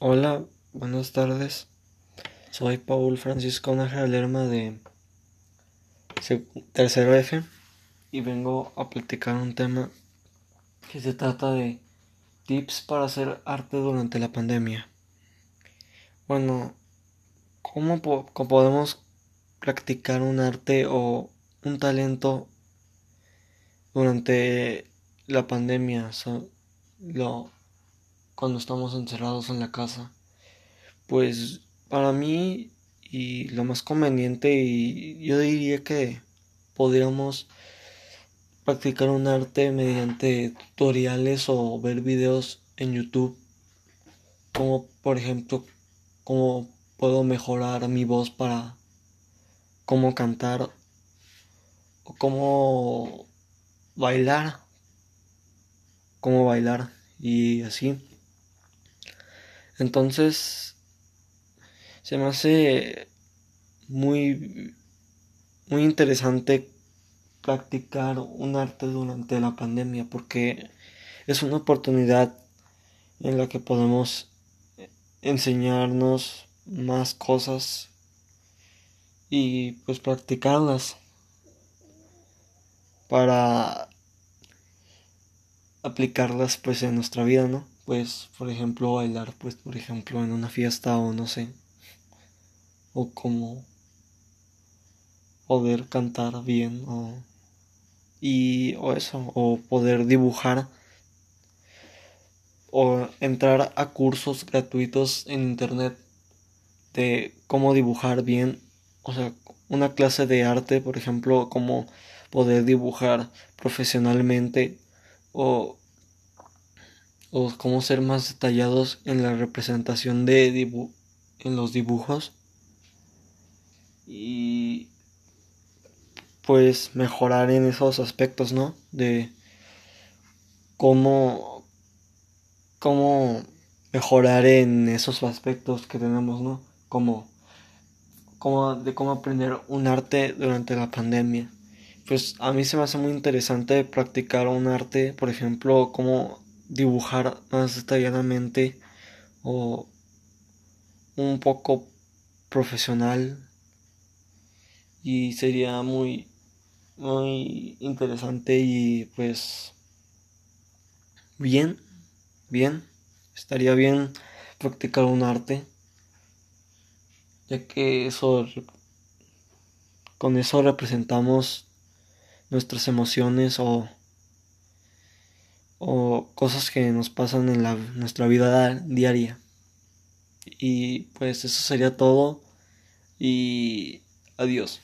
Hola, buenas tardes. Soy Paul Francisco Nájera Lerma de tercero F y vengo a platicar un tema que se trata de tips para hacer arte durante la pandemia. Bueno, ¿cómo, podemos practicar un arte o un talento durante la pandemia? lo, cuando estamos encerrados en la casa. Pues para mí y lo más conveniente y yo diría que podríamos practicar un arte mediante tutoriales o ver videos en YouTube como por ejemplo cómo puedo mejorar mi voz para cómo cantar o cómo bailar cómo bailar y así entonces, se me hace muy, muy interesante practicar un arte durante la pandemia porque es una oportunidad en la que podemos enseñarnos más cosas y pues practicarlas para aplicarlas pues en nuestra vida, ¿no? Pues por ejemplo bailar pues por ejemplo en una fiesta o no sé o como poder cantar bien o y o eso o poder dibujar o entrar a cursos gratuitos en internet de cómo dibujar bien o sea una clase de arte por ejemplo cómo poder dibujar profesionalmente o o cómo ser más detallados en la representación de dibu en los dibujos y pues mejorar en esos aspectos, ¿no? De cómo cómo mejorar en esos aspectos que tenemos, ¿no? Como, como de cómo aprender un arte durante la pandemia. Pues a mí se me hace muy interesante practicar un arte, por ejemplo, cómo dibujar más detalladamente o un poco profesional. Y sería muy muy interesante y pues bien bien estaría bien practicar un arte ya que eso con eso representamos nuestras emociones o o cosas que nos pasan en la, nuestra vida diaria. Y pues eso sería todo y adiós.